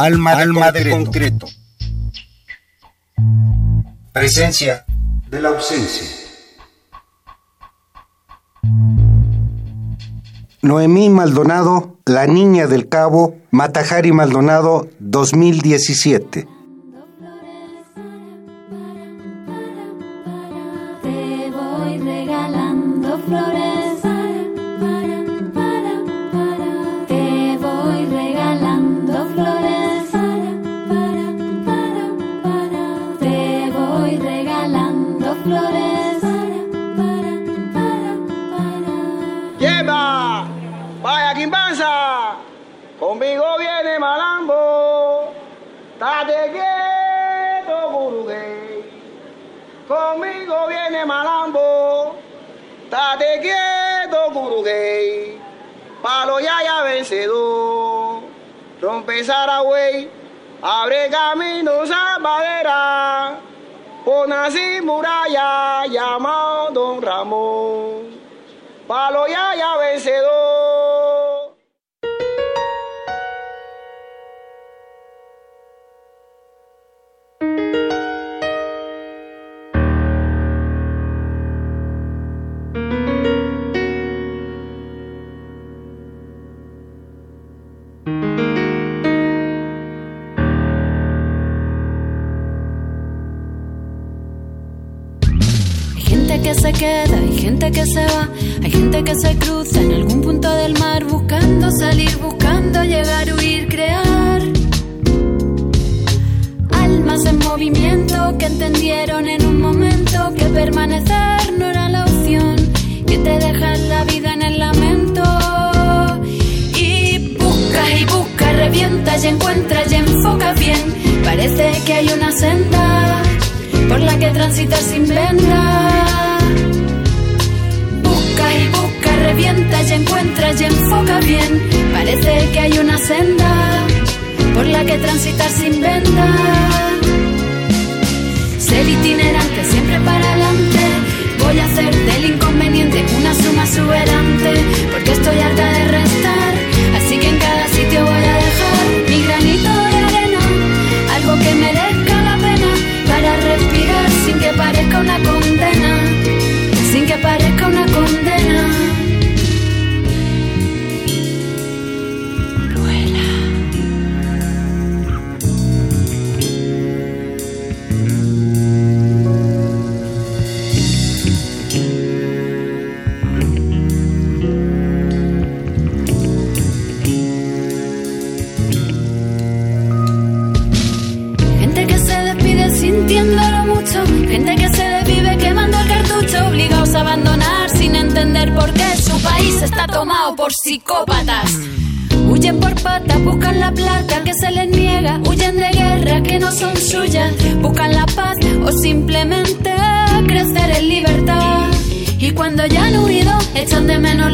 Alma, de, Alma concreto. de concreto. Presencia de la ausencia. Noemí Maldonado, La Niña del Cabo, Matajari Maldonado, 2017. Que se cruza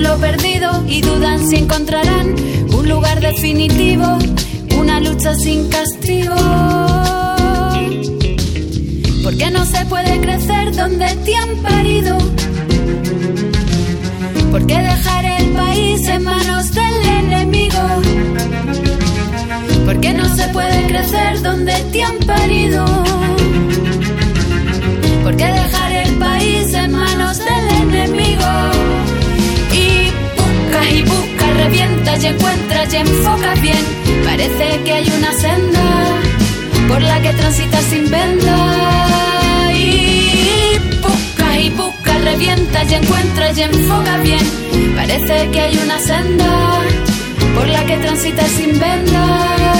lo perdido y dudan si encontrarán un lugar definitivo, una lucha sin castigo. Porque no se puede crecer donde te han parido ¿Por qué dejar el país en manos del enemigo? ¿Por qué no se puede crecer donde te han parido? ¿Por qué dejar el país en manos del enemigo? Busca y revienta y encuentra y enfoca bien. Parece que hay una senda por la que transita sin venda. Y busca y busca revienta y encuentra y enfoca bien. Parece que hay una senda por la que transita sin venda.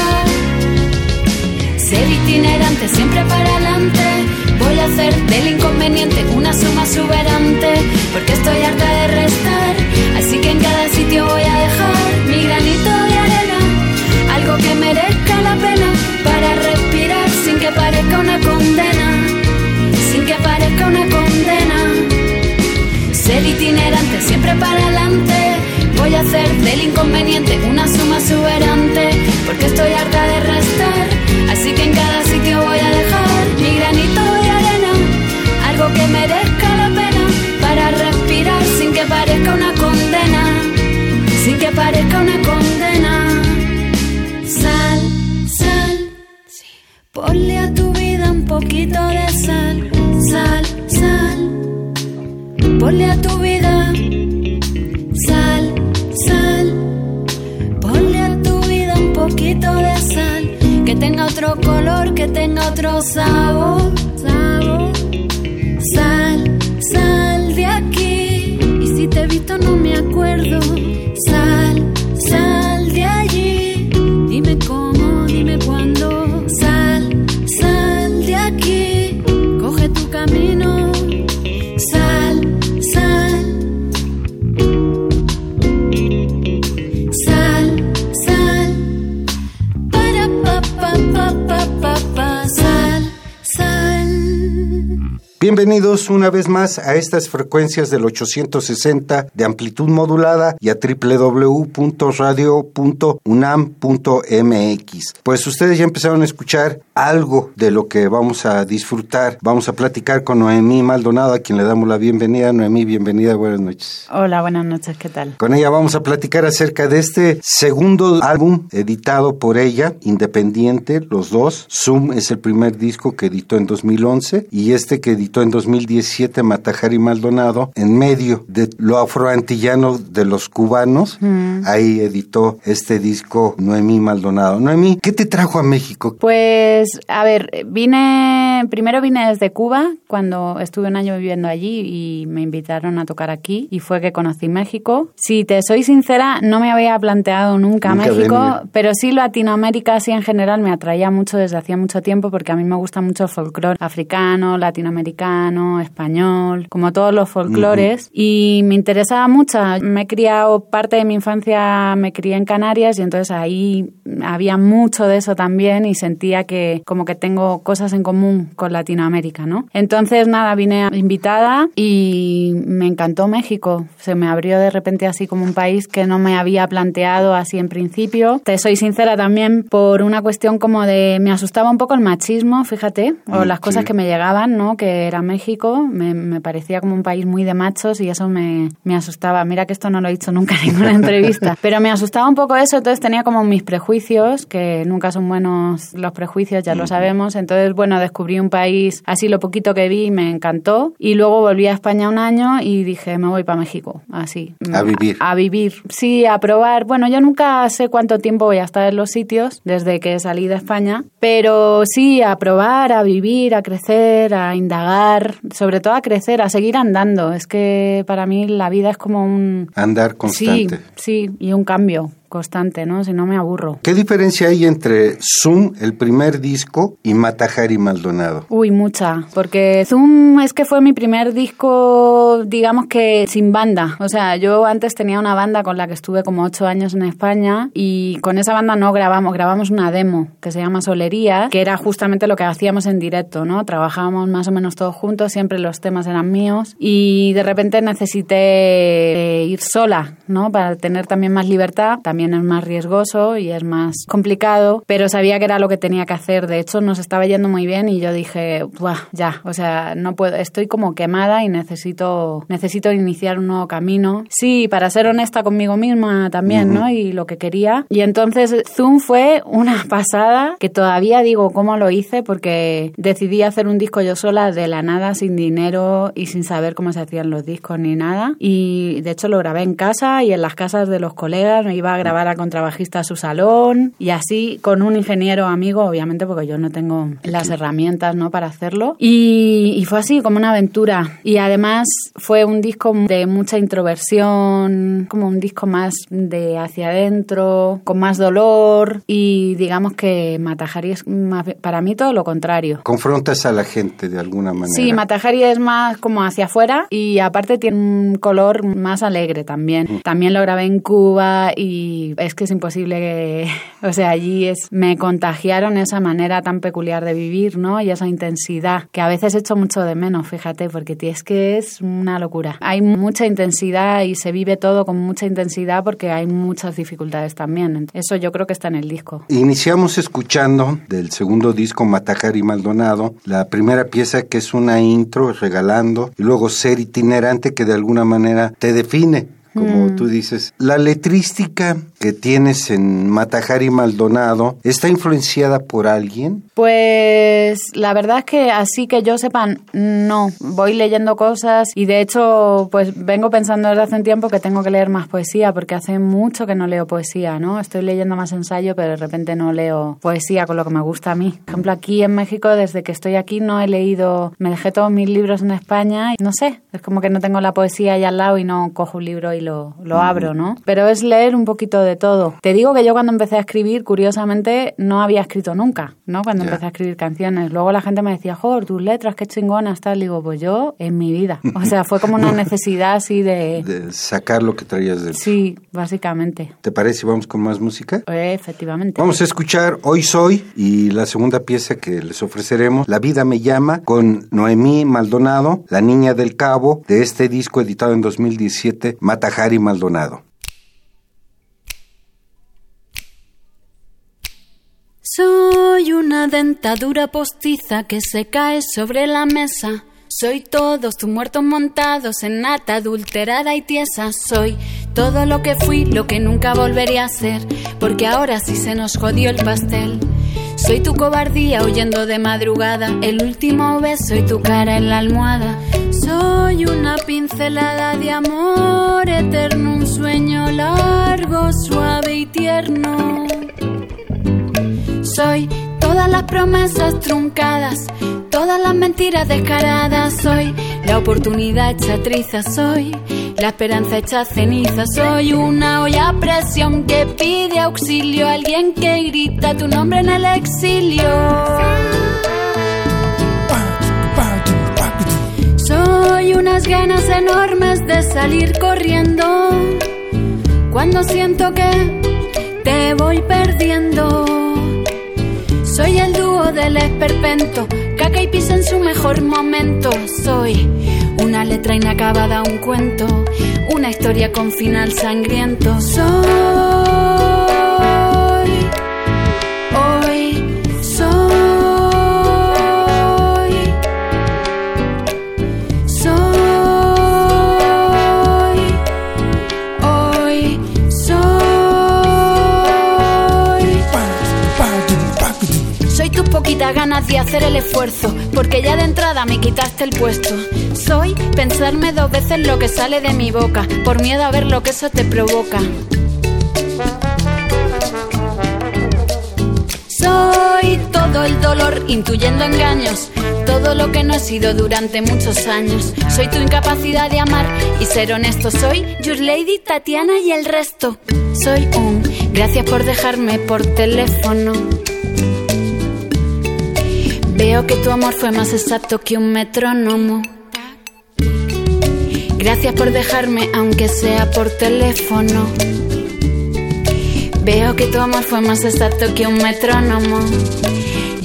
Ser itinerante siempre para adelante. Voy a hacer del inconveniente una suma exuberante. Porque estoy harta de restar. Así que en cada sitio voy a Ser itinerante, siempre para adelante. Voy a hacer del inconveniente una suma exuberante, porque estoy harta de restar. Así que en cada sitio voy a dejar mi granito de arena, algo que merezca la pena, para respirar sin que parezca una condena, sin que parezca una condena. Sal, sal, ponle a tu vida un poquito de Ponle a tu vida sal, sal. Ponle a tu vida un poquito de sal. Que tenga otro color, que tenga otro sabor, Bienvenidos una vez más a estas frecuencias del 860 de amplitud modulada y a www.radio.unam.mx. Pues ustedes ya empezaron a escuchar algo de lo que vamos a disfrutar. Vamos a platicar con Noemí Maldonado, a quien le damos la bienvenida. Noemí, bienvenida, buenas noches. Hola, buenas noches, ¿qué tal? Con ella vamos a platicar acerca de este segundo álbum editado por ella, independiente, los dos. Zoom es el primer disco que editó en 2011 y este que editó en 2017, Matajari Maldonado, en medio de lo afroantillano de los cubanos. Ahí editó este disco Noemí Maldonado. Noemí, ¿qué te trajo a México? Pues, a ver, vine, primero vine desde Cuba, cuando estuve un año viviendo allí y me invitaron a tocar aquí y fue que conocí México. Si te soy sincera, no me había planteado nunca, Nunca México, venir. pero sí Latinoamérica, sí en general me atraía mucho desde hacía mucho tiempo porque a mí me gusta mucho el folclore africano, latinoamericano, español, como todos los folclores y me interesaba mucho. Me he criado parte de mi infancia, me crié en Canarias y entonces ahí había mucho de eso también y sentía que como que tengo cosas en común con Latinoamérica, ¿no? Entonces nada, vine invitada y me encantó México. Se me abrió de repente así como un país que no me había planteado así en principio. Te soy sincera también por una cuestión como de me asustaba un poco el machismo, fíjate, o Mm, las cosas sí. que me llegaban, ¿no? Que era México, me, me parecía como un país muy de machos y eso me, me asustaba. Mira que esto no lo he dicho nunca en ninguna entrevista, pero me asustaba un poco eso, entonces tenía como mis prejuicios, que nunca son buenos los prejuicios, ya lo sabemos. Entonces, bueno, descubrí un país, así lo poquito que vi, me encantó. Y luego volví a España un año y dije, me voy para México, así. A vivir. A, vivir, sí, a probar. Bueno, yo nunca sé cuánto tiempo voy a estar en los sitios desde que salí de España, pero sí, a probar, a vivir, a crecer, a indagar, sobre todo a crecer, a seguir andando. Es que para mí la vida es como un... Andar constante. Sí, sí, y un cambio constante, ¿no? Si no me aburro. ¿Qué diferencia hay entre Zoom, el primer disco, y Matajari Maldonado? Uy, mucha, porque Zoom es que fue mi primer disco, digamos que sin banda. O sea, yo antes tenía una banda con la que estuve como ocho años en España y con esa banda no grabamos, grabamos una demo que se llama Solería, que era justamente lo que hacíamos en directo, ¿no? Trabajábamos más o menos todos juntos, siempre los temas eran míos y de repente necesité eh, ir sola, ¿no? Para tener también más libertad, también es más riesgoso y es más complicado, pero sabía que era lo que tenía que hacer. De hecho, nos estaba yendo muy bien y yo dije, Buah, ya, o sea, no puedo, estoy como quemada y necesito, necesito iniciar un nuevo camino. Sí, para ser honesta conmigo misma también, ¿no? Y lo que quería. Y entonces Zoom fue una pasada que todavía digo cómo lo hice porque decidí hacer un disco yo sola de la nada, sin dinero y sin saber cómo se hacían los discos ni nada. Y de hecho lo grabé en casa y en las casas de los colegas. Me iba a grabar al contrabajista a su salón y así con un ingeniero amigo, obviamente, porque yo no tengo las herramientas ¿no? para hacerlo. Y, y fue así como una aventura. Y además fue un disco de mucha introversión, como un disco más de hacia adentro, con más dolor. Y digamos que Matajari es más- para mí todo lo contrario. Confrontas a la gente de alguna manera. Sí, Matajari es más como hacia afuera y aparte tiene un color más alegre también. También lo grabé en Cuba y es que es imposible que, o sea, allí es, me contagiaron esa manera tan peculiar de vivir, ¿no? Y esa intensidad que a veces echo mucho de menos, fíjate, porque es que es una locura. Hay mucha intensidad y se vive todo con mucha intensidad porque hay muchas dificultades también. Eso yo creo que está en el disco. Iniciamos escuchando del segundo disco Matajari Maldonado, la primera pieza que es una intro regalando y luego ser itinerante que de alguna manera te define como Mm. tú dices. La letrística que tienes en Matajari Maldonado, ¿está influenciada por alguien? Pues la verdad es que así que yo sepan, no. Voy leyendo cosas y de hecho, pues vengo pensando desde hace un tiempo que tengo que leer más poesía porque hace mucho que no leo poesía, ¿no? Estoy leyendo más ensayo, pero de repente no leo poesía con lo que me gusta a mí. Por ejemplo, aquí en México, desde que estoy aquí, no he leído, me dejé todos mis libros en España y no sé, es como que no tengo la poesía ahí al lado y no cojo un libro y lo, lo abro, ¿no? Pero es leer un poquito de todo. Te digo que yo cuando empecé a escribir, curiosamente, no había escrito nunca, ¿no? Cuando Ya. empecé a escribir canciones. Luego la gente me decía, joder, tus letras, qué chingonas, tal. Digo, pues yo, en mi vida. O sea, fue como una necesidad así de... De sacar lo que traías dentro. Sí, básicamente. ¿Te parece vamos con más música? Eh, efectivamente. Vamos a escuchar Hoy Soy y la segunda pieza que les ofreceremos, La vida me llama, con Noemí Maldonado, La niña del cabo, de este disco editado en 2017, Matajari Maldonado. Soy una dentadura postiza que se cae sobre la mesa. Soy todos tus muertos montados en nata adulterada y tiesa. Soy todo lo que fui, lo que nunca volvería a ser, porque ahora sí se nos jodió el pastel. Soy tu cobardía huyendo de madrugada, el último beso y tu cara en la almohada. Soy una pincelada de amor eterno, un sueño largo, suave y tierno. Soy todas las promesas truncadas, todas las mentiras descaradas. Soy la oportunidad hecha triza, soy la esperanza hecha ceniza. Soy una olla a presión que pide auxilio, alguien que grita tu nombre en el exilio. Soy unas ganas enormes de salir corriendo cuando siento que te voy perdiendo. Soy el dúo del esperpento, caca y pisa en su mejor momento. Soy una letra inacabada, un cuento, una historia con final sangriento. Soy ganas de hacer el esfuerzo, porque ya de entrada me quitaste el puesto. Soy pensarme dos veces lo que sale de mi boca, por miedo a ver lo que eso te provoca. Soy todo el dolor intuyendo engaños, todo lo que no he sido durante muchos años. Soy tu incapacidad de amar y ser honesto. Soy Your Lady, Tatiana y el resto. Soy un gracias por dejarme por teléfono. Veo que tu amor fue más exacto que un metrónomo. Gracias por dejarme, aunque sea por teléfono. Veo que tu amor fue más exacto que un metrónomo.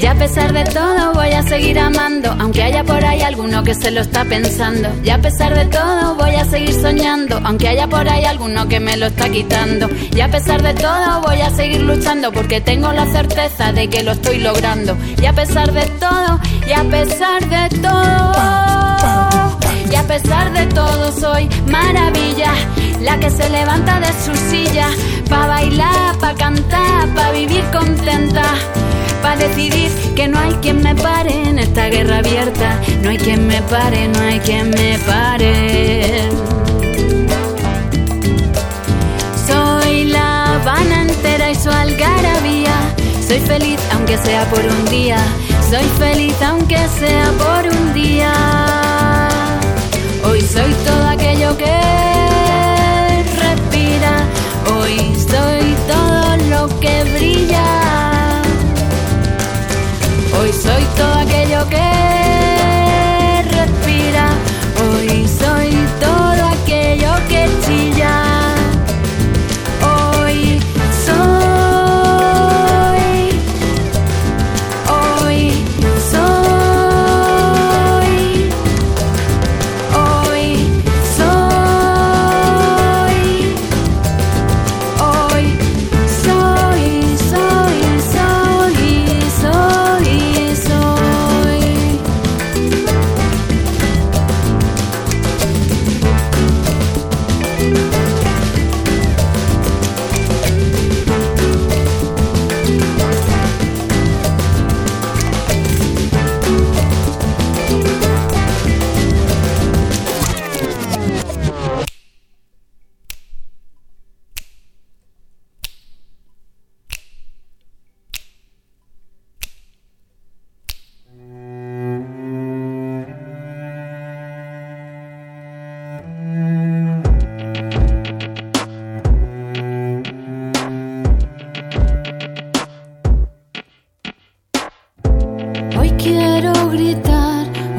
Y a pesar de todo voy a seguir amando, aunque haya por ahí alguno que se lo está pensando. Y a pesar de todo voy a seguir soñando, aunque haya por ahí alguno que me lo está quitando. Y a pesar de todo voy a seguir luchando porque tengo la certeza de que lo estoy logrando. Y a pesar de todo, y a pesar de todo, y a pesar de todo soy maravilla, la que se levanta de su silla, pa' bailar, pa' cantar, pa' vivir contenta. Pa' decidir que no hay quien me pare en esta guerra abierta. No hay quien me pare, no hay quien me pare. Soy la Habana entera y su algarabía. Soy feliz aunque sea por un día. Soy feliz aunque sea por un día. Hoy soy todo todo aquello que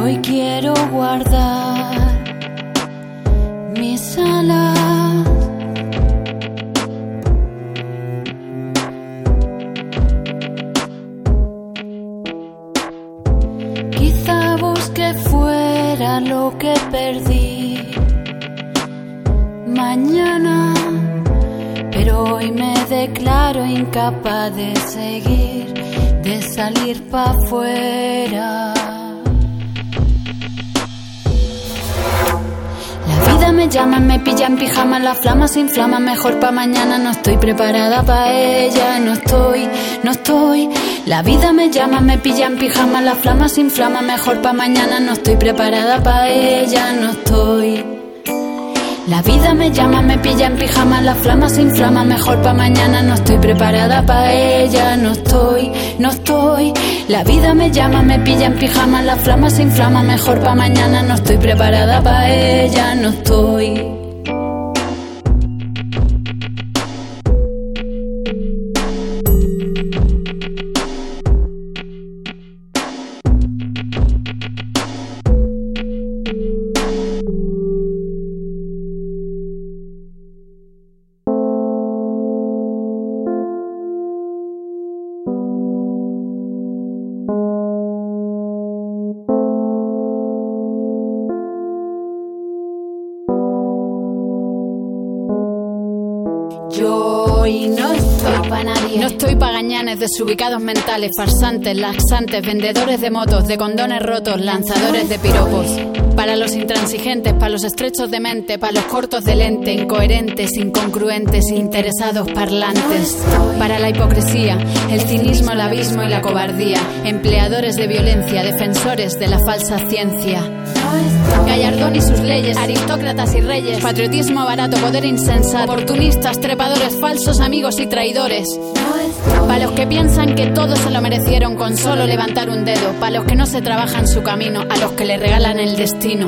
Hoy quiero guardar. Pijama, la flama se inflama, mejor pa' mañana, no estoy preparada pa' ella, no estoy, no estoy. La vida me llama, me pilla en pijama, la flama se inflama, mejor pa' mañana, no estoy preparada pa' ella, no estoy. La vida me llama, me pilla en pijama, la flama se inflama, mejor pa' mañana, no estoy preparada pa' ella, no estoy, no estoy. La vida me llama, me pilla en pijama, la flama se inflama, mejor pa' mañana, no estoy preparada pa' ella, no estoy. Desubicados mentales, farsantes, laxantes, vendedores de motos, de condones rotos, lanzadores de piropos. Para los intransigentes, para los estrechos de mente, para los cortos de lente, incoherentes, incongruentes, interesados, parlantes. Para la hipocresía, el cinismo, el abismo y la cobardía. Empleadores de violencia, defensores de la falsa ciencia. Gallardón y sus leyes, aristócratas y reyes, patriotismo barato, poder insensato, oportunistas, trepadores falsos, amigos y traidores. Para los que piensan que todos se lo merecieron con solo levantar un dedo, para los que no se trabajan su camino, a los que le regalan el destino.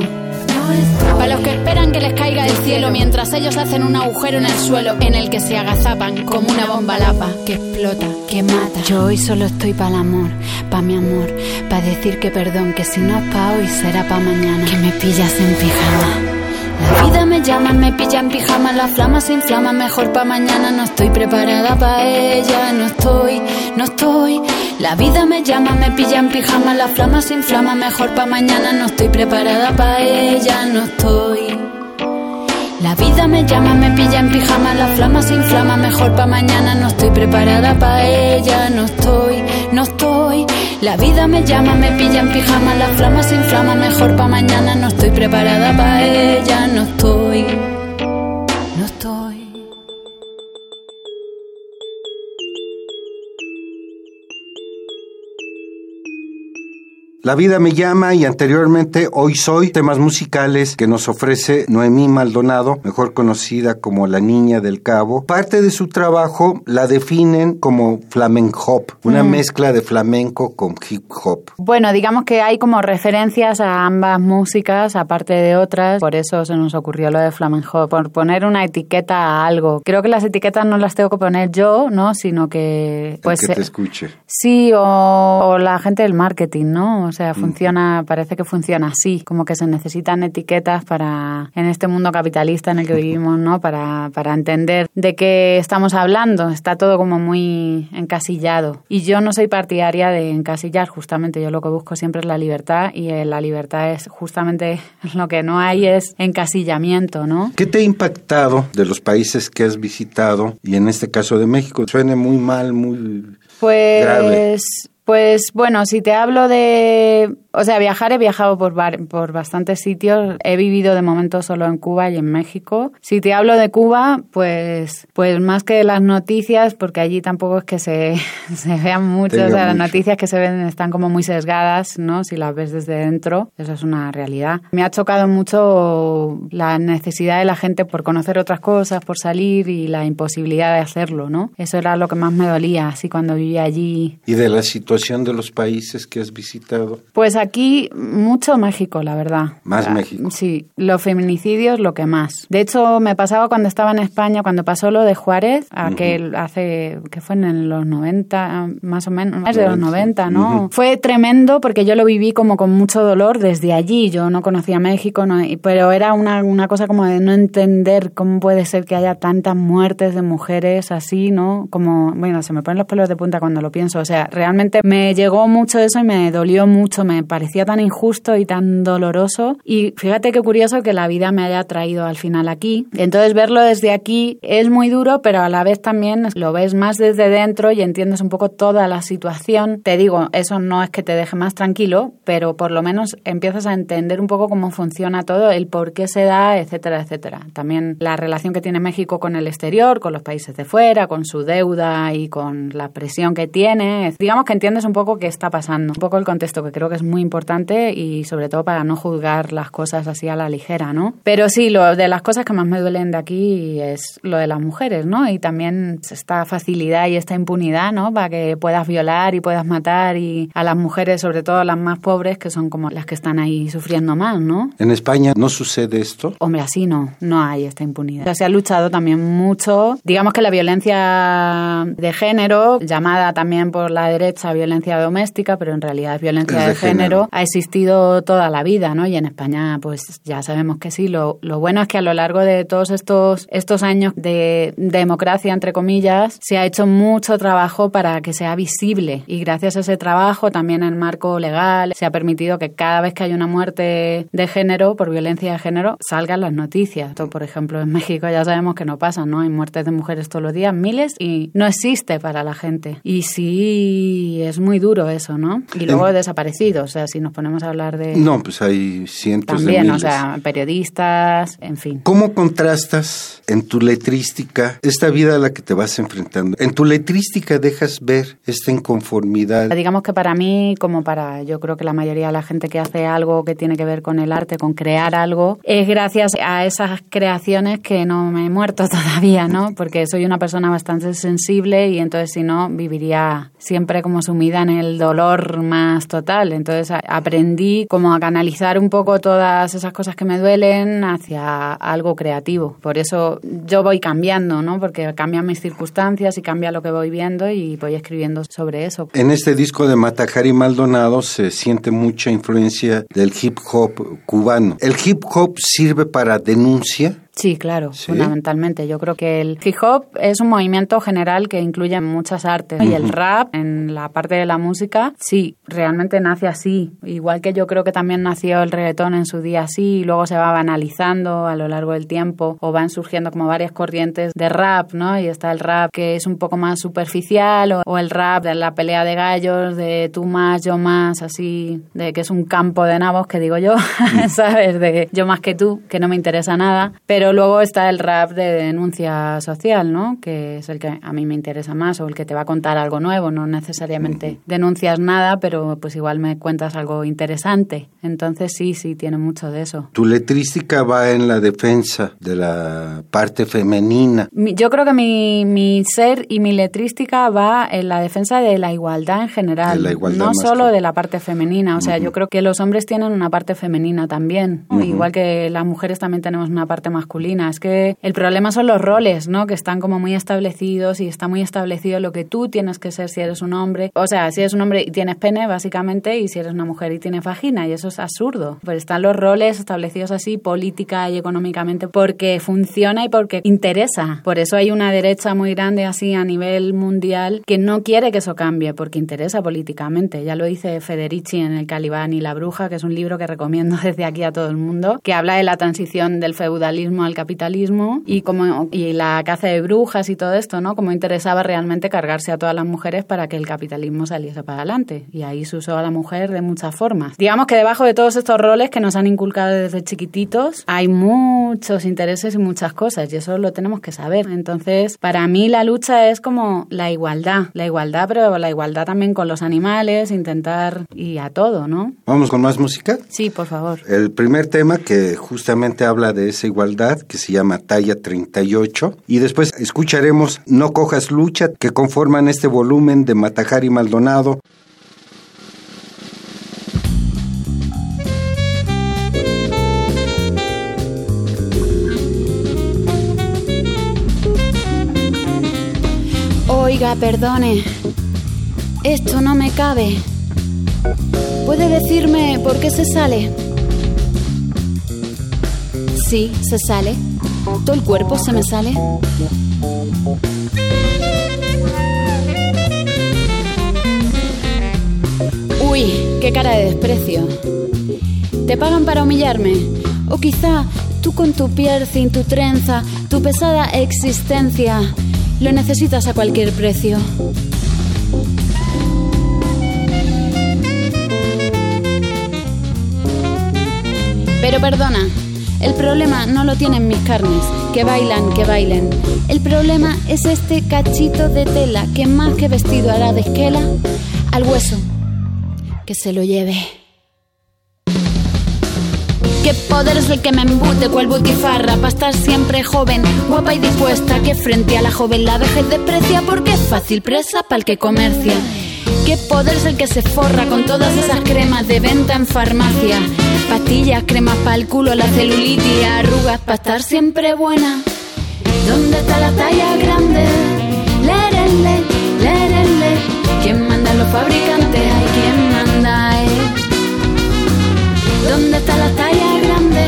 Para los que esperan que les caiga del cielo mientras ellos hacen un agujero en el suelo en el que se agazapan como una bomba lapa que explota, que mata. Yo hoy solo estoy para el amor, para mi amor, para decir que perdón, que si no es pa' hoy será pa' mañana. Que me pillas en pijama. La vida me llama, me pilla en pijama, la flama se inflama, mejor pa' mañana, no estoy preparada pa' ella, no estoy, no estoy. La vida me llama, me pilla en pijama, la flama se inflama, mejor pa' mañana, no estoy preparada pa' ella, no estoy. La vida me llama, me pilla en pijama, la flama se inflama, mejor pa' mañana, no estoy preparada pa' ella, no estoy, no estoy. La vida me llama, me pilla en pijama, la flama se inflama, mejor pa' mañana, no estoy preparada pa' ella, no estoy, La vida me llama y anteriormente Hoy Soy, temas musicales que nos ofrece Noemí Maldonado, mejor conocida como la Niña del Cabo. Parte de su trabajo la definen como flamenco una mm. mezcla de flamenco con hip hop. Bueno, digamos que hay como referencias a ambas músicas, aparte de otras, por eso se nos ocurrió lo de flamenco, por poner una etiqueta a algo. Creo que las etiquetas no las tengo que poner yo, ¿no? Sino que... Pues, que te escuche. Sí, o, o la gente del marketing, ¿no? O sea, funciona, parece que funciona así, como que se necesitan etiquetas para, en este mundo capitalista en el que vivimos, ¿no? Para, para entender de qué estamos hablando. Está todo como muy encasillado. Y yo no soy partidaria de encasillar, justamente. Yo lo que busco siempre es la libertad y eh, la libertad es justamente lo que no hay es encasillamiento, ¿no? ¿Qué te ha impactado de los países que has visitado y en este caso de México? Suene muy mal, muy pues, grave. Pues bueno, si te hablo de o sea, viajar he viajado por, por bastantes sitios. He vivido de momento solo en Cuba y en México. Si te hablo de Cuba, pues, pues más que las noticias, porque allí tampoco es que se, se vean mucho. o sea, las noticias que se ven están como muy sesgadas, ¿no? Si las ves desde dentro, eso es una realidad. Me ha chocado mucho la necesidad de la gente por conocer otras cosas, por salir y la imposibilidad de hacerlo, ¿no? Eso era lo que más me dolía, así cuando vivía allí. ¿Y de la situación de los países que has visitado? Pues aquí mucho México, la verdad. Más México. Sí, los feminicidios lo que más. De hecho, me pasaba cuando estaba en España, cuando pasó lo de Juárez, aquel hace, que fue en los 90, más o menos, más de los 90, ¿no? Fue tremendo porque yo lo viví como con mucho dolor desde allí. Yo no conocía México, no, pero era una, una cosa como de no entender cómo puede ser que haya tantas muertes de mujeres así, ¿no? Como, bueno, se me ponen los pelos de punta cuando lo pienso. O sea, realmente me llegó mucho eso y me dolió mucho, me parecía tan injusto y tan doloroso. Y fíjate qué curioso que la vida me haya traído al final aquí. Entonces verlo desde aquí es muy duro, pero a la vez también lo ves más desde dentro y entiendes un poco toda la situación. Te digo, eso no es que te deje más tranquilo, pero por lo menos empiezas a entender un poco cómo funciona todo, el por qué se da, etcétera, etcétera. También la relación que tiene México con el exterior, con los países de fuera, con su deuda y con la presión que tiene. Digamos que entiendes un poco qué está pasando, un poco el contexto que creo que es muy importante y sobre todo para no juzgar las cosas así a la ligera, ¿no? Pero sí, lo de las cosas que más me duelen de aquí es lo de las mujeres, ¿no? Y también esta facilidad y esta impunidad, ¿no? Para que puedas violar y puedas matar y a las mujeres, sobre todo las más pobres, que son como las que están ahí sufriendo más, ¿no? ¿En España no sucede esto? Hombre, así no, no hay esta impunidad. O sea, se ha luchado también mucho. Digamos que la violencia de género, llamada también por la derecha violencia doméstica, pero en realidad es violencia de, género, ha existido toda la vida, ¿no? Y en España, pues ya sabemos que sí. Lo, lo bueno es que a lo largo de todos estos, estos años de democracia, entre comillas, se ha hecho mucho trabajo para que sea visible. Y gracias a ese trabajo, también en el marco legal, se ha permitido que cada vez que hay una muerte de género, por violencia de género, salgan las noticias. por ejemplo, en México ya sabemos que no pasa, ¿no? Hay muertes de mujeres todos los días, miles, y no existe para la gente. Y sí, es muy duro eso, ¿no? Y luego desaparecidos, o sea, si nos ponemos a hablar de... No, pues hay cientos de miles. o sea, periodistas, en fin. ¿Cómo contrastas en tu letrística esta vida a la que te vas enfrentando? En tu letrística dejas ver esta inconformidad. Digamos que para mí, como para yo creo que la mayoría de la gente que hace algo que tiene que ver con el arte, con crear algo, es gracias a esas creaciones que no me he muerto todavía, ¿no? Porque soy una persona bastante sensible y entonces si no viviría siempre como sumida en el dolor más total. Entonces aprendí como a canalizar un poco todas esas cosas que me duelen hacia algo creativo. Por eso yo voy cambiando, ¿no? Porque cambian mis circunstancias y cambia lo que voy viendo y voy escribiendo sobre eso. En este disco de Matajari Maldonado se siente mucha influencia del hip hop cubano. ¿El hip hop sirve para denuncia? Sí, claro, fundamentalmente. Yo creo que el hip hop es un movimiento general que incluye muchas artes. Y el rap, en la parte de la música, sí, realmente nace así. Igual que yo creo que también nació el reggaetón en su día así, y luego se va banalizando a lo largo del tiempo, o van surgiendo como varias corrientes de rap, ¿no? Y está el rap que es un poco más superficial, o, el rap de la pelea de gallos, de tú más, yo más, así, de que es un campo de nabos, que digo yo, ¿sabes? De yo más que tú, que no me interesa nada. Pero pero luego está el rap de denuncia social, ¿no? Que es el que a mí me interesa más o el que te va a contar algo nuevo. No necesariamente denuncias nada, pero pues igual me cuentas algo interesante. Entonces sí, sí, tiene mucho de eso. Tu letrística va en la defensa de la parte femenina. Yo creo que mi, mi ser y mi letrística va en la defensa de la igualdad en general. no solo de la parte femenina. O sea, yo creo que los hombres tienen una parte femenina también. Igual que las mujeres también tenemos una parte masculina es que el problema son los roles, ¿no? Que están como muy establecidos y está muy establecido lo que tú tienes que ser si eres un hombre. O sea, si eres un hombre y tienes pene, básicamente, y si eres una mujer y tienes vagina, y eso es absurdo. Pues están los roles establecidos así, política y económicamente, porque funciona y porque interesa. Por eso hay una derecha muy grande así a nivel mundial que no quiere que eso cambie, porque interesa políticamente. Ya lo dice Federici en El Calibán y la Bruja, que es un libro que recomiendo desde aquí a todo el mundo, que habla de la transición del feudalismo al capitalismo y como y la caza de brujas y todo esto, ¿no? Como interesaba realmente cargarse a todas las mujeres para que el capitalismo saliese para adelante. Y ahí se usó a la mujer de muchas formas. Digamos que debajo de todos estos roles que nos han inculcado desde chiquititos hay muchos intereses y muchas cosas y eso lo tenemos que saber. Entonces, para mí la lucha es como la igualdad, la igualdad, pero la igualdad también con los animales, intentar y a todo, ¿no? Vamos con más música. Sí, por favor. El primer tema que justamente habla de esa igualdad que se llama Talla 38 y después escucharemos No cojas lucha que conforman este volumen de Matajari Maldonado. Oiga, perdone. Esto no me cabe. ¿Puede decirme por qué se sale? Sí, se sale. Todo el cuerpo se me sale. Uy, qué cara de desprecio. ¿Te pagan para humillarme? O quizá tú con tu piercing, tu trenza, tu pesada existencia, lo necesitas a cualquier precio. Pero perdona, el problema no lo tienen mis carnes, que bailan, que bailen. El problema es este cachito de tela que más que vestido hará de esquela al hueso. Que se lo lleve. ¿Qué poder es el que me embute cual butifarra para estar siempre joven, guapa y dispuesta? Que frente a la joven la vejez desprecia porque es fácil presa para el que comercia. ¿Qué poder es el que se forra con todas esas cremas de venta en farmacia? Pastillas, cremas para el culo, la celulitis, arrugas para estar siempre buena. ¿Dónde está la talla grande? Lerele, lerele. ¿Quién manda los fabricantes? Hay quien manda, eh. ¿Dónde está la talla grande?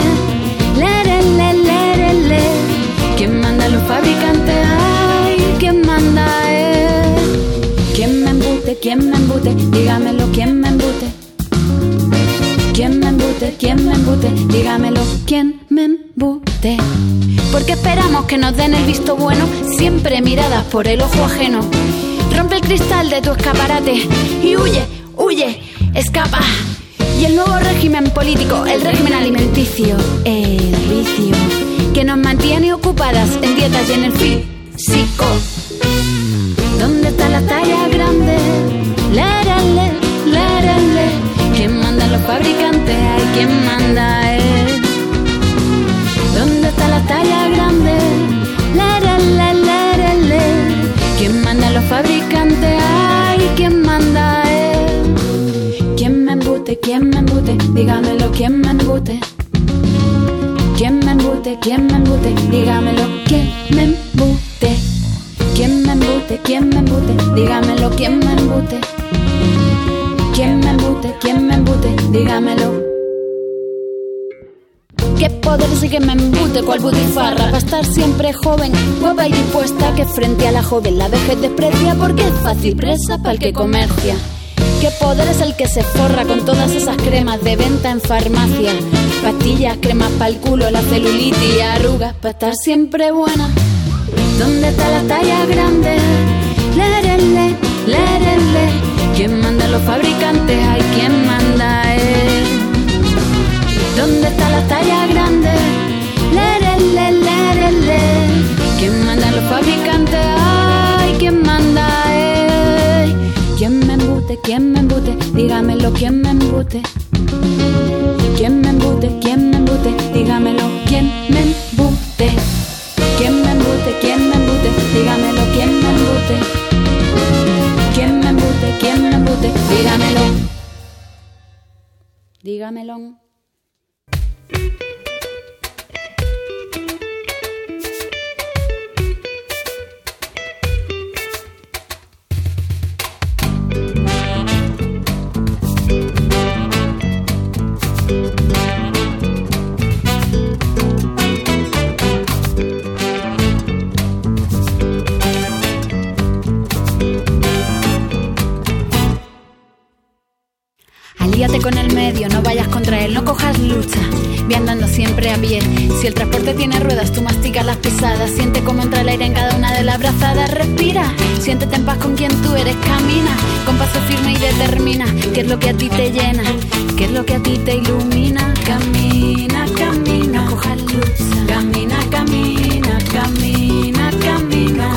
Lerele, lerele. ¿Quién manda los fabricantes? Hay quien manda, eh. ¿Quién me embute? ¿Quién me embute? Dígamelo, ¿quién me embute? ¿Quién me embute? ¿Quién me embute? Dígamelo, ¿quién me embute? Porque esperamos que nos den el visto bueno, siempre miradas por el ojo ajeno. Rompe el cristal de tu escaparate y huye, huye, escapa. Y el nuevo régimen político, el régimen alimenticio, el vicio, que nos mantiene ocupadas en dietas y en el físico. ¿Dónde está la talla grande? Lérale, lérale. ¿Quién manda los fabricantes? Hay quien manda él. ¿Dónde está la talla grande? Lérale, lérale. ¿Quién manda los fabricantes? Hay quien manda él. ¿Quién me embute? ¿Quién me embute? Dígamelo, ¿quién me embute? ¿Quién me embute? ¿Quién me embute? Dígamelo, ¿quién me embute? ¿Quién me embute? ¿Quién me embute? Dígamelo, ¿quién me embute? ¿Quién me embute? ¿Quién me embute? Dígamelo. ¿Qué poder es el que me embute cual butifarra para estar siempre joven, guapa y dispuesta que frente a la joven la vejez desprecia porque es fácil presa para el que comercia? ¿Qué poder es el que se forra con todas esas cremas de venta en farmacia? Pastillas, cremas para el culo, la celulitis, arrugas para estar siempre buena. ¿Dónde está la talla grande? Lérele, lérele. ¿Quién manda los fabricantes? Hay quien manda él. ¿Dónde está la talla grande? Lérele, lérele. ¿Quién manda los fabricantes? Hay quien manda él. ¿Quién me embute? ¿Quién me embute? Dígamelo, ¿quién me embute? ¿Quién me embute? ¿Quién me embute? Dígamelo, ¿quién me embute? ¿Quién me embute? ¿Quién me embute? Dígamelo, ¿quién me embute? Dígamelo. Dígamelo. Con el medio, no vayas contra él, no cojas lucha. Ve andando siempre a pie. Si el transporte tiene ruedas, tú masticas las pisadas. Siente como entra el aire en cada una de las brazadas. Respira, siéntete en paz con quien tú eres. Camina con paso firme y determina. ¿Qué es lo que a ti te llena? ¿Qué es lo que a ti te ilumina? Camina, camina, no cojas lucha. Camina, camina, camina, camina.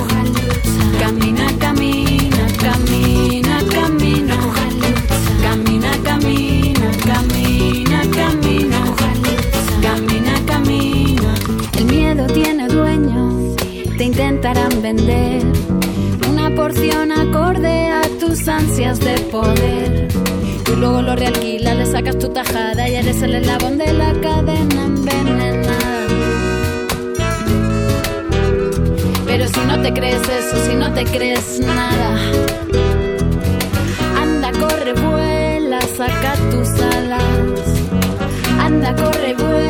Una porción acorde a tus ansias de poder. Tú luego lo realquilas, le sacas tu tajada y eres el eslabón de la cadena envenenada. Pero si no te crees eso, si no te crees nada, anda, corre, vuela, saca tus alas. Anda, corre, vuela,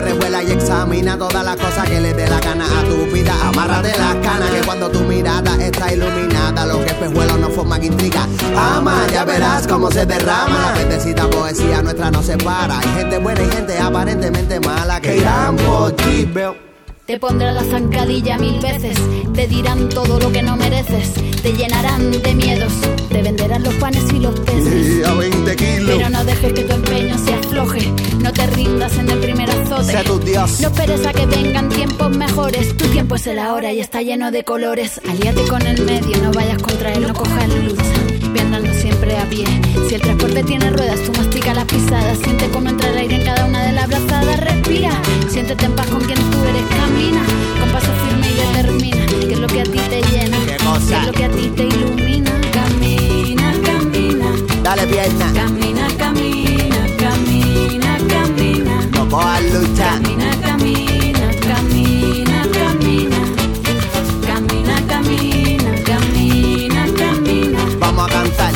corre, y examina todas las cosas que le dé la gana a tu vida. Amárrate las canas que cuando miras mirada está iluminada. Los espejuelos no forman intriga. Ama, ya verás cómo se derrama. La bendecida poesía nuestra no se para. Hay gente buena y gente aparentemente mala que irán por ti. Te pondrán la zancadilla mil veces, te dirán todo lo que no mereces, te llenarán de miedos, te venderán los panes y los peces. Y a 20 kilos. Pero no dejes que tu empeño se afloje, no te rindas en el primer azote. Sé tu Dios. No esperes a que vengan tiempos mejores, tu tiempo es el ahora y está lleno de colores. Alíate con el medio, no vayas contra él, no cojas lucha. Ve andando siempre a pie. Si el transporte tiene ruedas, tú mastica las pisadas. Siente cómo entra el aire en cada una de las brazadas. Respira, siéntete en paz con quien tú eres. Camina con paso firme y determina. Que es lo que a ti te llena, ¿Qué cosa? es lo que a ti te. Dale pierna, Camina, camina, camina, camina. no cojas lucha. Camina, camina, camina, camina. Camina, camina, camina, camina. Vamos a cantar,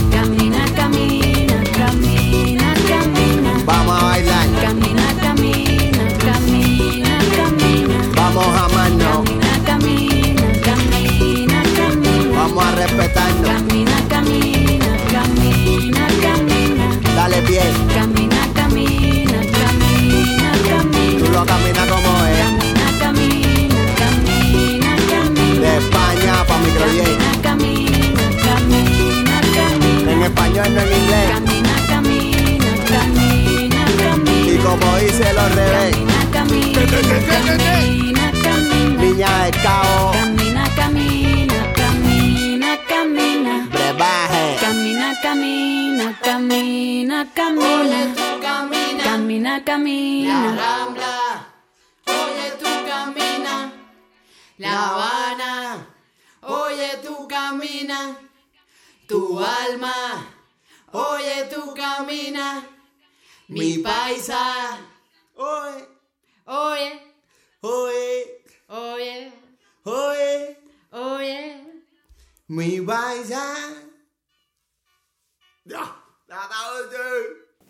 Pa' microyer. Camina, camina, camina, En español, no en inglés. camina, camina, camina, camina. Y como dice los revés, Camina, camina, camina, camina. niña del cabo, Camina, camina, camina, camina. brebaje. Camina, camina, camina, camina. Camina, camina. Rambla, oye tú camina, La Habana, camina, tu alma, oye tú camina, mi paisa, Oye, oye, oye, oye, oye, oye. mi paisa.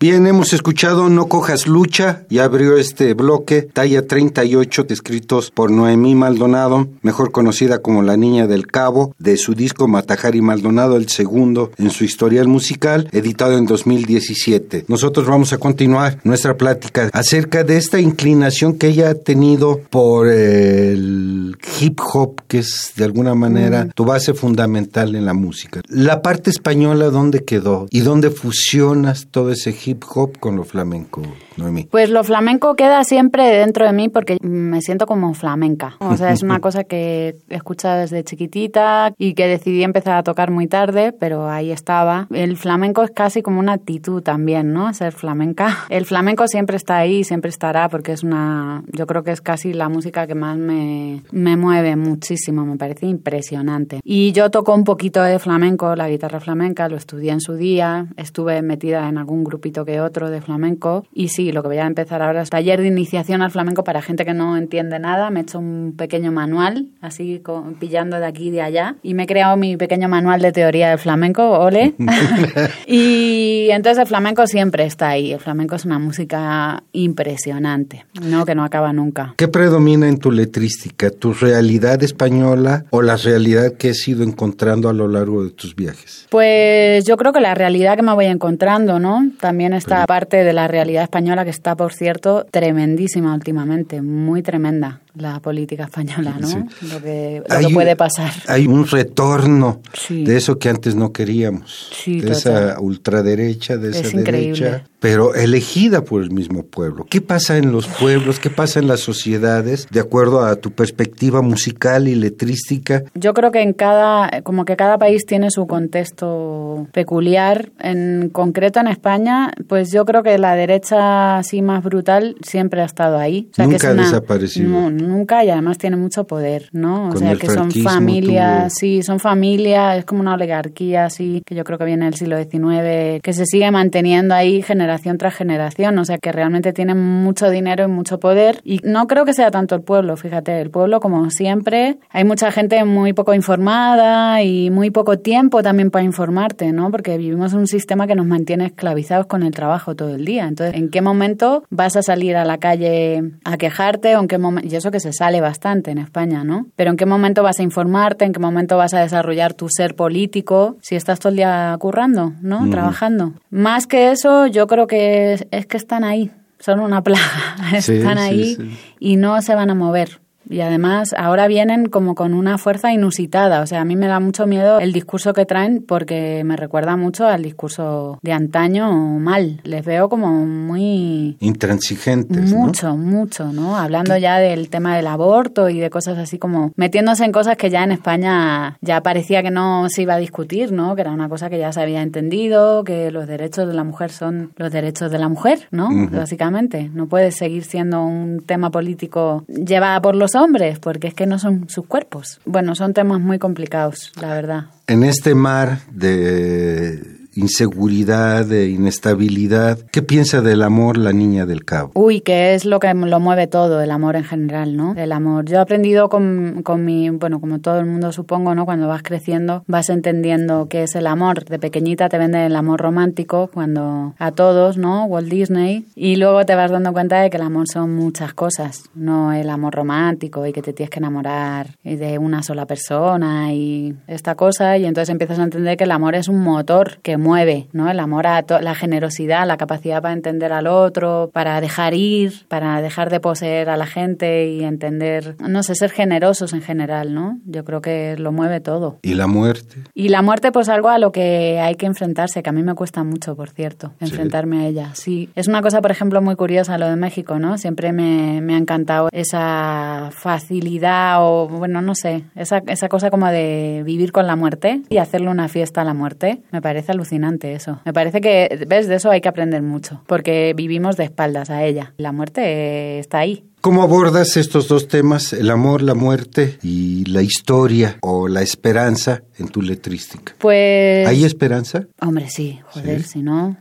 Bien, hemos escuchado No Cojas Lucha y abrió este bloque, talla 38, escritos por Noemí Maldonado, mejor conocida como La Niña del Cabo, de su disco Matajari Maldonado, el segundo en su historial musical, editado en 2017. Nosotros vamos a continuar nuestra plática acerca de esta inclinación que ella ha tenido por el hip hop, que es de alguna manera tu base fundamental en la música. La parte española, ¿dónde quedó? ¿Y dónde fusionas todo ese hip hop con lo flamenco, Noemí? Pues lo flamenco queda siempre dentro de mí porque me siento como flamenca. O sea, es una cosa que he escuchado desde chiquitita y que decidí empezar a tocar muy tarde, pero ahí estaba. El flamenco es casi como una actitud también, ¿no? Ser flamenca. El flamenco siempre está ahí, siempre estará porque es una, yo creo que es casi la música que más me, me mueve muchísimo, me parece impresionante. Y yo toco un poquito de flamenco, la guitarra flamenca, lo estudié en su día, estuve metida en algún grupito que otro de flamenco y sí, lo que voy a empezar ahora es taller de iniciación al flamenco para gente que no entiende nada. Me he hecho un pequeño manual, así con- pillando de aquí y de allá, y me he creado mi pequeño manual de teoría del flamenco, ole. y entonces el flamenco siempre está ahí. El flamenco es una música impresionante, ¿no? Que no acaba nunca. ¿Qué predomina en tu letrística? ¿Tu realidad española o la realidad que has ido encontrando a lo largo de tus viajes? Pues yo creo que la realidad que me voy encontrando, ¿no? También está parte de la realidad española que está, por cierto, tremendísima últimamente, muy tremenda la política española, ¿no? Sí. Lo que, lo Hay- que puede pasar. Hay un retorno Sí. de eso que antes no queríamos, Sí, de total. esa ultraderecha, de esa Es increíble. derecha, pero elegida por el mismo pueblo. ¿Qué pasa en los pueblos? ¿Qué pasa en las sociedades? De acuerdo a tu perspectiva musical y letrística, Yo creo que en cada, como que cada país tiene su contexto peculiar. En concreto en España, pues yo creo que la derecha así más brutal siempre ha estado ahí. O sea, que Nunca es ha una- desaparecido. No, nunca y además tiene mucho poder, ¿no? O Con sea, que son familias, tuvo- sí, son familias, es como una oligarquía así, que yo creo que viene del siglo XIX, que se sigue manteniendo ahí generación tras generación, o sea, que realmente tienen mucho dinero y mucho poder. Y no creo que sea tanto el pueblo, fíjate, el pueblo como siempre, hay mucha gente muy poco informada y muy poco tiempo también para informarte, ¿no? Porque vivimos en un sistema que nos mantiene esclavizados con el trabajo todo el día. Entonces, ¿en qué momento vas a salir a la calle a quejarte o en qué momento? Y eso que se sale bastante en España, ¿no? Pero ¿en qué momento vas a informarte? ¿En qué momento vas a desarrollar tu ser político? Si estás todo el día currando, ¿no? Trabajando. Más que eso, yo creo que es, es que están ahí. Son una plaga. Están sí, ahí sí. y no se van a mover. Y además ahora vienen como con una fuerza inusitada. O sea, a mí me da mucho miedo el discurso que traen porque me recuerda mucho al discurso de antaño mal. Les veo como muy... Intransigentes, ¿no? Mucho, mucho, ¿no? Hablando ya del tema del aborto y de cosas así como metiéndose en cosas que ya en España ya parecía que no se iba a discutir, ¿no? Que era una cosa que ya se había entendido, que los derechos de la mujer son los derechos de la mujer, ¿no? Básicamente. No puede seguir siendo un tema político llevada por los hombres, porque es que no son sus cuerpos. Bueno, son temas muy complicados, la verdad. En este mar de inseguridad, de inestabilidad, ¿qué piensa del amor la niña del cabo? Uy, que es lo que lo mueve todo, el amor en general, ¿no? El amor. Yo he aprendido con, con mi, bueno, como todo el mundo supongo, ¿no? Cuando vas creciendo, vas entendiendo qué es el amor. De pequeñita te venden el amor romántico, cuando a todos, ¿no? Walt Disney. Y luego te vas dando cuenta de que el amor son muchas cosas, no el amor romántico y que te tienes que enamorar de una sola persona y esta cosa. Y entonces empiezas a entender que el amor es un motor que mueve, ¿no? El amor a la generosidad, la capacidad para entender al otro, para dejar ir, para dejar de poseer a la gente y entender, no sé, ser generosos en general, ¿no? Yo creo que lo mueve todo. ¿Y la muerte? Y la muerte, pues algo a lo que hay que enfrentarse, que a mí me cuesta mucho, por cierto, enfrentarme a ella. Sí, es una cosa, por ejemplo, muy curiosa lo de México, ¿no? Siempre me, me ha encantado esa facilidad o, bueno, no sé, esa, esa cosa como de vivir con la muerte y hacerle una fiesta a la muerte. Me parece alucinante eso. Me parece que, ves, de eso hay que aprender mucho, porque vivimos de espaldas a ella. La muerte está ahí. ¿Cómo abordas estos dos temas, el amor, la muerte y la historia o la esperanza en tu letrística? Pues... ¿Hay esperanza? Hombre, sí, joder, Sí. si no,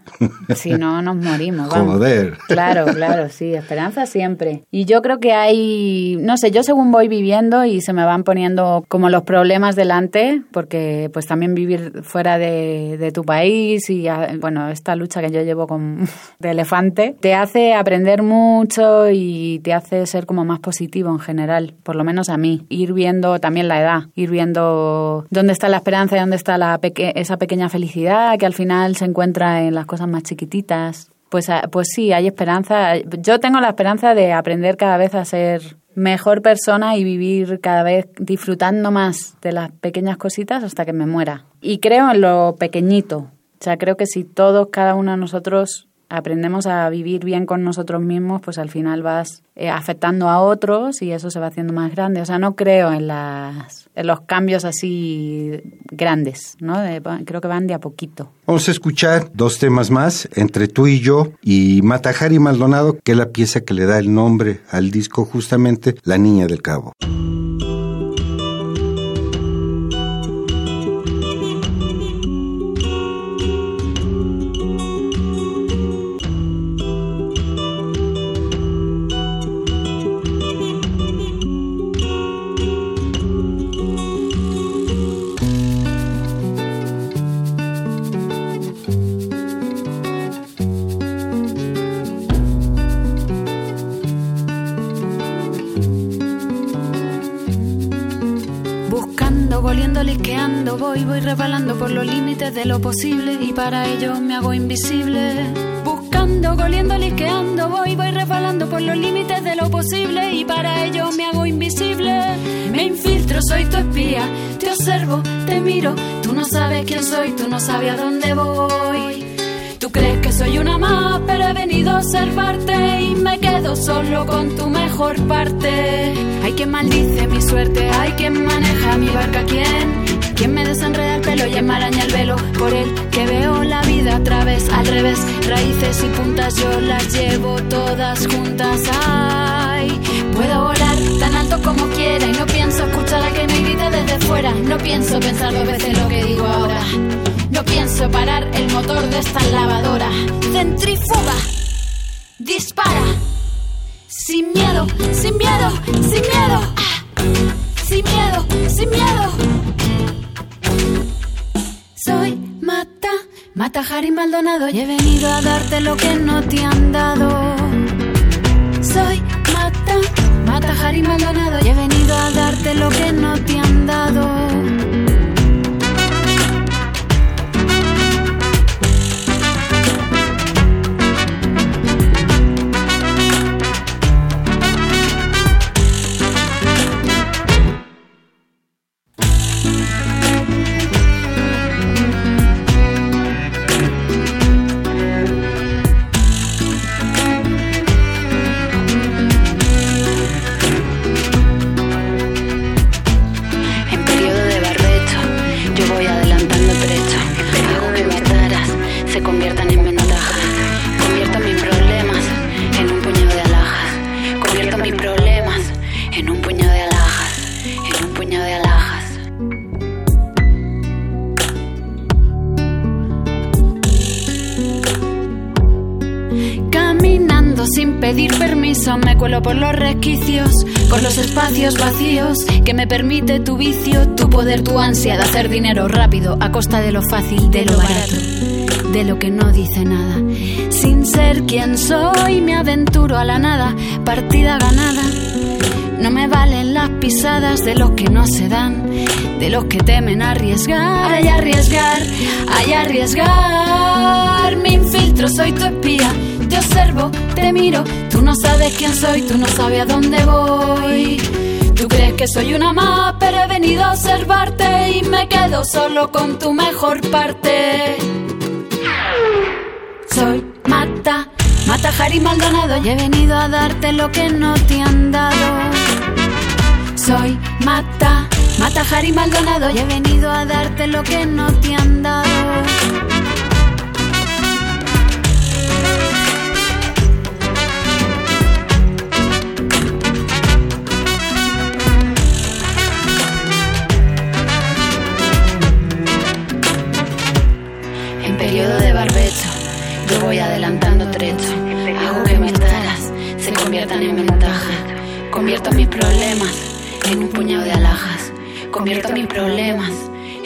si no nos morimos. vamos. Joder. Claro, claro, sí, esperanza siempre. Y yo creo que hay, no sé, yo según voy viviendo y se me van poniendo como los problemas delante, porque pues también vivir fuera de, de tu país y ah, bueno, esta lucha que yo llevo con de elefante, te hace aprender mucho y te hace ser como más positivo en general, por lo menos a mí. Ir viendo también la edad, ir viendo dónde está la esperanza y dónde está la peque- esa pequeña felicidad que al final se encuentra en las cosas más chiquititas. Pues, ah, pues sí, hay esperanza. Yo tengo la esperanza de aprender cada vez a ser mejor persona y vivir cada vez disfrutando más de las pequeñas cositas hasta que me muera. Y creo en lo pequeñito. O sea, creo que si todos, cada uno de nosotros aprendemos a vivir bien con nosotros mismos, pues al final vas eh, afectando a otros y eso se va haciendo más grande. O sea, no creo en, las, en los cambios así grandes, ¿no? Creo que van de a poquito. Vamos a escuchar dos temas más, entre tú y yo y Matajari Maldonado, que es la pieza que le da el nombre al disco justamente La Niña del Cabo. De lo posible y para ello me hago invisible. Buscando, goliendo, lisqueando, voy, voy rebalando por los límites de lo posible y para ello me hago invisible. Me infiltro, soy tu espía, te observo, te miro, tú no sabes quién soy, tú no sabes a dónde voy. Tú crees que soy una más, pero he venido a observarte y me quedo solo con tu mejor parte. Hay quien maldice mi suerte, hay quien maneja mi barca, ¿quién? Quien me desenreda el pelo y enmaraña el velo Por el que veo la vida a través, al revés. Raíces y puntas yo las llevo todas juntas. Ay, puedo volar tan alto como quiera Y no pienso escuchar a que me grite desde fuera. No pienso pensar dos veces lo que digo ahora. No pienso parar el motor de esta lavadora. Centrifuga, dispara. Sin miedo, sin miedo, sin miedo. Ah. Sin miedo, sin miedo soy Mata, Mata Harry Maldonado y he venido a darte lo que no te han dado. Soy Mata, Mata Mata Jari Maldonado y he venido a darte lo que no te han dado. Sin pedir permiso, me cuelo por los resquicios, por los espacios vacíos que me permite tu vicio, tu poder, tu ansia de hacer dinero rápido a costa de lo fácil, de lo barato, de lo que no dice nada. Sin ser quien soy, me aventuro a la nada, partida ganada. No me valen las pisadas de los que no se dan, de los que temen arriesgar. Ay, arriesgar, ay, arriesgar. Me infiltro, soy tu espía. Te observo, te miro. Tú no sabes quién soy, tú no sabes a dónde voy. Tú crees que soy una más, pero he venido a observarte y me quedo solo con tu mejor parte. Soy Mata, Mata Jari Maldonado y he venido a darte lo que no te han dado. Soy Mata, Mata Jari Maldonado y he venido a darte lo que no te han dado. Voy adelantando trecho. Hago que mis taras se conviertan en ventajas. Convierto mis problemas en un puñado de alhajas. Convierto mis problemas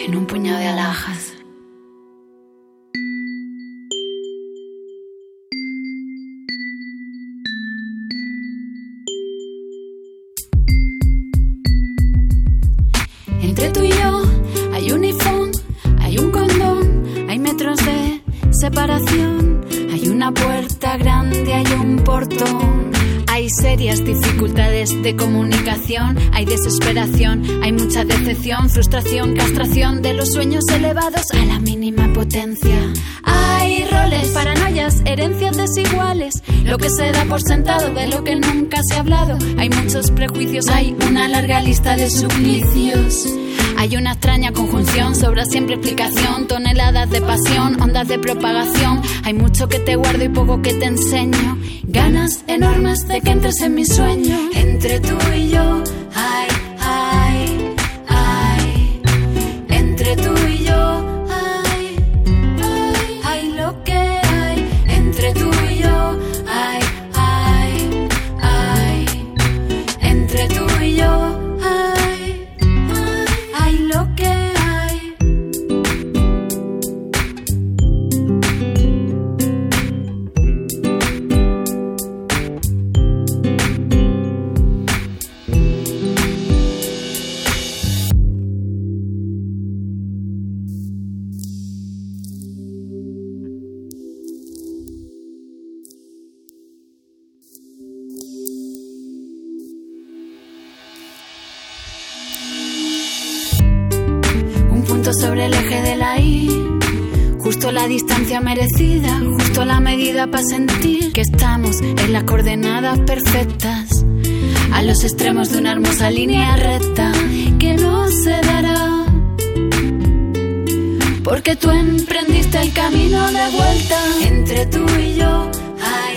en un puñado de alhajas. Entre tú y yo hay un iPhone, hay un condón, hay metros de separación, una puerta grande, hay un portón. Hay serias dificultades de comunicación, hay desesperación, hay mucha decepción, frustración, castración de los sueños elevados a la mínima potencia. Hay roles, paranoias, herencias desiguales, lo que se da por sentado de lo que nunca se ha hablado. Hay muchos prejuicios, hay una larga lista de suplicios. Hay una extraña conjunción, sobra siempre explicación, toneladas de pasión, ondas de propagación. Hay mucho que te guardo y poco que te enseño. Ganas enormes de que entres en mi sueño. Entre tú y yo, ay, para sentir que estamos en las coordenadas perfectas. A los extremos de una hermosa línea recta que no se dará. Porque tú emprendiste el camino de vuelta entre tú y yo. Ay,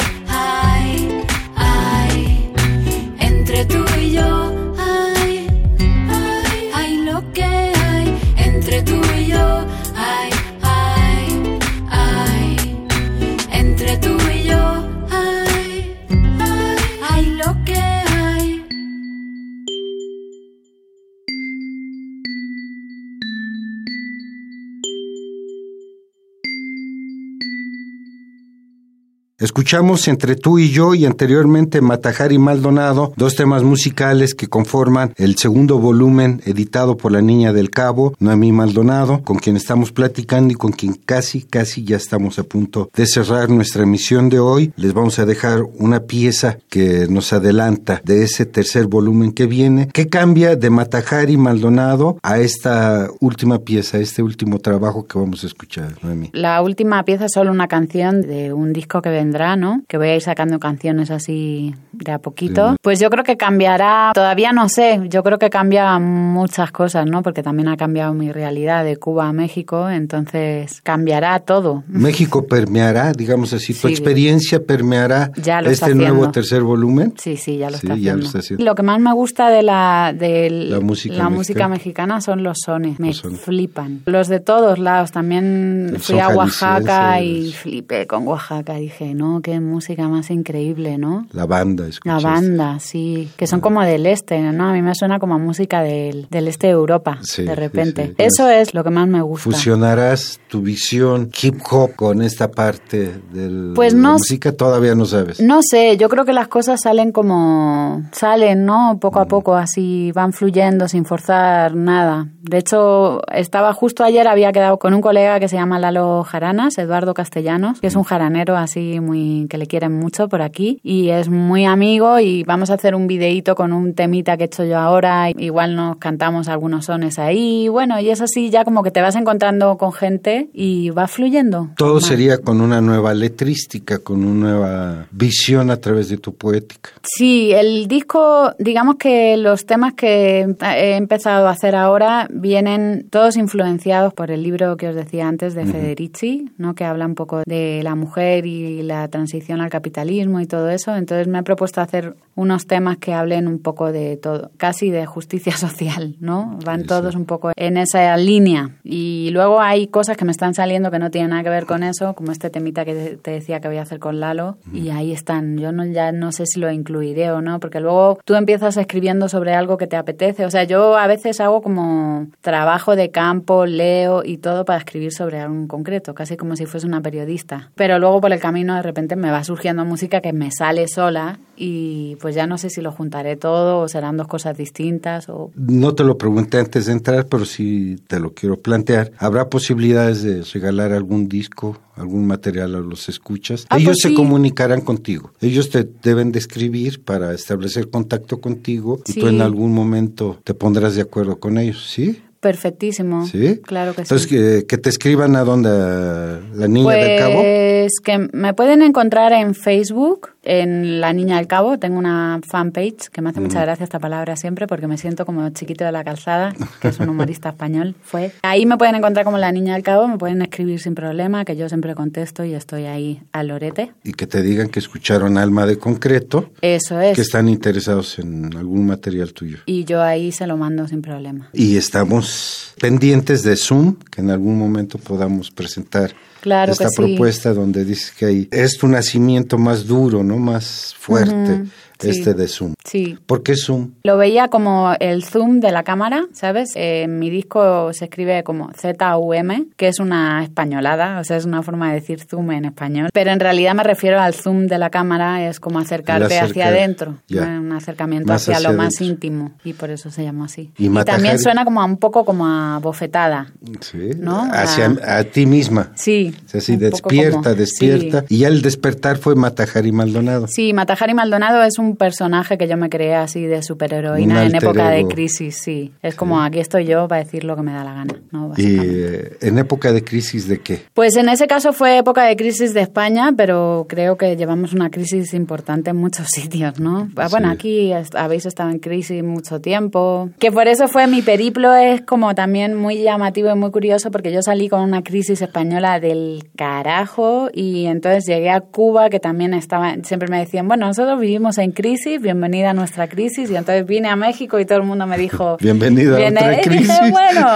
Escuchamos entre tú y yo y anteriormente Matajari Maldonado, dos temas musicales que conforman el segundo volumen editado por la Niña del Cabo, Noemí Maldonado, con quien estamos platicando y con quien casi, casi ya estamos a punto de cerrar nuestra emisión de hoy. Les vamos a dejar una pieza que nos adelanta de ese tercer volumen que viene. ¿Qué cambia de Matajari Maldonado a esta última pieza, este último trabajo que vamos a escuchar, Noemí? La última pieza es solo una canción de un disco que vendrá, ¿no? Que voy a ir sacando canciones así de a poquito. Sí. Pues yo creo que cambiará, todavía no sé, yo creo que cambia muchas cosas, ¿no? Porque también ha cambiado mi realidad de Cuba a México, entonces cambiará todo. México permeará, digamos así, tu Sí. experiencia permeará Ya lo este está nuevo tercer volumen. Sí, sí, ya lo, Sí, está, ya lo haciendo. está haciendo. Lo que más me gusta de la, de La música la mexicana. música mexicana son los sones, me Los sones. flipan. Los de todos lados, también El fui a Oaxaca y flipé con Oaxaca, dije, no, qué música más increíble, ¿no? La banda, La escuchaste. banda, sí, que son como del este, ¿no? A mí me suena como a música del, del este de Europa, Sí, de sí, repente. sí. Eso es lo que más me gusta. Fusionarás tu visión hip hop con esta parte de Pues la no música, todavía no sabes. No sé, yo creo que las cosas salen como salen, ¿no? Poco a poco, así van fluyendo sin forzar nada. De hecho, estaba justo ayer, había quedado con un colega que se llama Lalo Jaranas, Eduardo Castellanos, que es un jaranero así muy que le quieren mucho por aquí y es muy amigo y vamos a hacer un videíto con un temita que he hecho yo ahora. Igual nos cantamos algunos sones ahí, bueno, y es así ya como que te vas encontrando con gente y va fluyendo. Todo Normal. sería con una nueva letrística, con una nueva visión a través de tu poética. Sí, el disco, digamos que los temas que he empezado a hacer ahora vienen todos influenciados por el libro que os decía antes de Federici, ¿no? que habla un poco de la mujer y la transición al capitalismo y todo eso. Entonces me he propuesto hacer unos temas que hablen un poco de todo, casi de justicia social, ¿no? Van Sí, todos sí. un poco en esa línea. Y luego hay cosas que me están saliendo que no tienen nada que ver con eso, como este temita que te decía que voy a hacer con Lalo, y ahí están. Yo no, ya no sé si lo incluiré o no, porque luego tú empiezas escribiendo sobre algo que te apetece. O sea, yo a veces hago como trabajo de campo, leo y todo para escribir sobre algo en concreto, casi como si fuese una periodista. Pero luego por el camino de repente me va surgiendo música que me sale sola y pues ya no sé si lo juntaré todo o serán dos cosas distintas o No te lo pregunté antes de entrar, pero sí te lo quiero plantear. ¿Habrá posibilidades de regalar algún disco, algún material a los escuchas? Ah, Ellos pues se comunicarán contigo. Ellos te deben de escribir para establecer contacto contigo y tú en algún momento te pondrás de acuerdo con ellos, ¿sí? Perfectísimo. ¿Sí? Claro que Entonces, sí. que, que te escriban a donde a la niña del cabo. Pues que me pueden encontrar en Facebook, en La Niña del Cabo. Tengo una fanpage que me hace mucha gracia esta palabra siempre porque me siento como chiquito de la calzada, que es un humorista español. Fue. Ahí me pueden encontrar como La Niña del Cabo, me pueden escribir sin problema, que yo siempre contesto y estoy ahí al lorete. Y que te digan que escucharon Alma de Concreto, Eso es. que están interesados en algún material tuyo. Y yo ahí se lo mando sin problema. Y estamos pendientes de Zoom, que en algún momento podamos presentar Claro esta que sí. propuesta donde dices que hay, es tu nacimiento más duro, ¿no? Más fuerte, sí. este de Zoom. Sí. ¿Por qué Zoom? Lo veía como el zoom de la cámara, ¿sabes? Eh, en mi disco se escribe como Z-U-M, que es una españolada, o sea, es una forma de decir zoom en español. Pero en realidad me refiero al zoom de la cámara, es como acercarte El acercar, hacia adentro, un acercamiento hacia, hacia lo más íntimo, y por eso se llama así. Y Y, también suena como a un poco como a bofetada. Sí, ¿No? hacia Ah. a ti misma. Sí. O sea, despierta, como- despierta. sí. Y ya el despertar fue Matajari Maldonado. Sí, Matajari Maldonado es un personaje que yo me creé así de Un superheroína en época de ego. crisis, sí. Es como aquí estoy yo para decir lo que me da la gana, ¿no? Y eh, en época de crisis de qué? Pues en ese caso fue época de crisis de España, pero creo que llevamos una crisis importante en muchos sitios, ¿no? Ah, Bueno, Sí. aquí habéis estado en crisis mucho tiempo, que por eso fue mi periplo, es como también muy llamativo y muy curioso porque yo salí con una crisis española del carajo y entonces llegué a Cuba que también estaba, siempre me decían, bueno, nosotros vivimos en crisis, bienvenida a nuestra crisis y entonces vine a México y todo el mundo me dijo, Bienvenido a Y crisis. dije, bueno,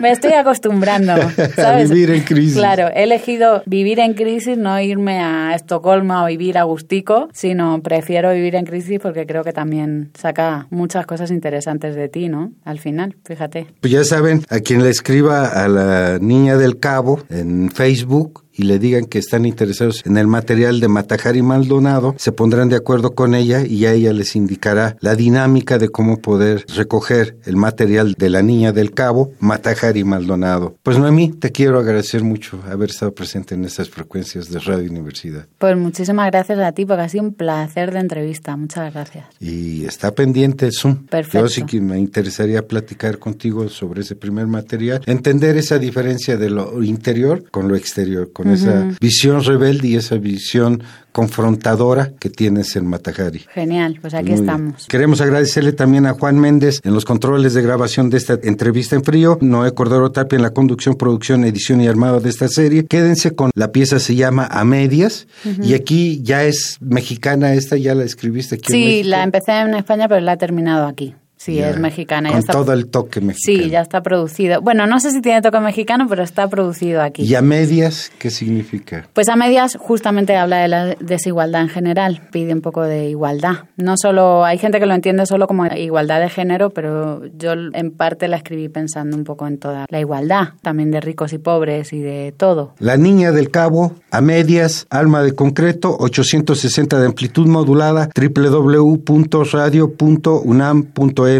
me estoy acostumbrando, ¿sabes? vivir en crisis. Claro, he elegido vivir en crisis, no irme a Estocolmo a vivir a gustico, sino prefiero vivir en crisis porque creo que también saca muchas cosas interesantes de ti, ¿no? Al final, fíjate. Pues ya saben, a quien le escriba a la niña del cabo en Facebook, y le digan que están interesados en el material de Matajari Maldonado, se pondrán de acuerdo con ella y a ella les indicará la dinámica de cómo poder recoger el material de la niña del cabo, Matajari Maldonado. Pues Noemí, te quiero agradecer mucho haber estado presente en estas frecuencias de Radio Universidad. Pues muchísimas gracias a ti, porque ha sido un placer de entrevista. Muchas gracias. Y está pendiente el Zoom. Perfecto. Yo sí que me interesaría platicar contigo sobre ese primer material, entender esa diferencia de lo interior con lo exterior, con esa visión rebelde y esa visión confrontadora que tienes en Matajari. Genial, pues aquí Muy bien. estamos. Queremos agradecerle también a Juan Méndez en los controles de grabación de esta entrevista en frío, Noé Cordero Tapia en la conducción, producción, edición y armado de esta serie. Quédense con la pieza se llama A Medias y aquí ya es mexicana esta, ya la escribiste aquí Sí, la empecé en España, pero la he terminado aquí. Sí, es mexicana. ya Con está- todo el toque mexicano. Sí, ya está producido. Bueno, no sé si tiene toque mexicano, pero está producido aquí. ¿Y a medias qué significa? Pues a medias justamente habla de la desigualdad en general, pide un poco de igualdad. No solo, hay gente que lo entiende solo como igualdad de género, pero yo en parte la escribí pensando un poco en toda la igualdad, también de ricos y pobres y de todo. La Niña del Cabo, a medias, Alma de Concreto, 860 de amplitud modulada,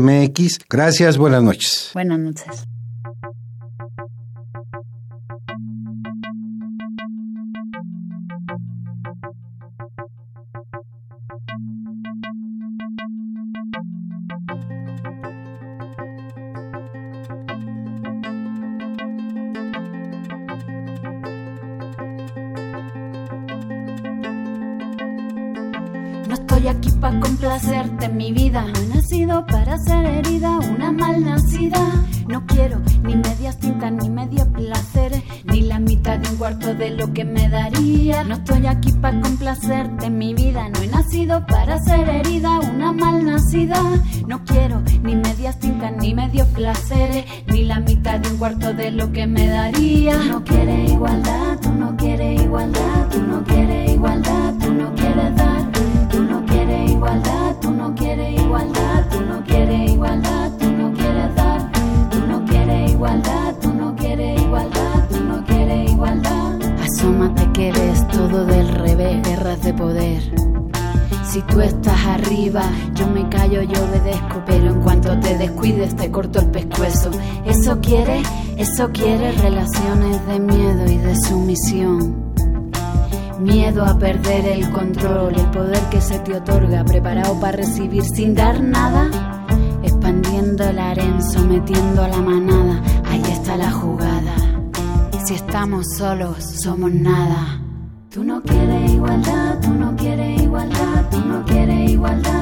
www.radio.unam.mx. Gracias, buenas noches. Buenas noches. No estoy aquí para complacerte mi vida. Para ser herida, una mal nacida. No quiero ni medias tintas, ni medio placeres, ni la mitad de un cuarto de lo que me daría. No estoy aquí para complacerte mi vida. No he nacido para ser herida, una mal nacida. No quiero ni medias tintas, ni medio placeres, ni la mitad de un cuarto de lo que me daría. No quieres igualdad, tú no quieres igualdad, tú no quieres igualdad, tú no quieres que todo del revés, guerras de poder. Si tú estás arriba, yo me callo, yo obedezco, pero en cuanto te descuides te corto el pescuezo. Eso quiere, eso quiere relaciones de miedo y de sumisión. Miedo a perder el control, el poder que se te otorga, preparado para recibir sin dar nada, expandiendo el harén, sometiendo a la manada. Ahí está la jugada. Si estamos solos, somos nada. Tú no quieres igualdad, tú no quieres igualdad, tú no quieres igualdad,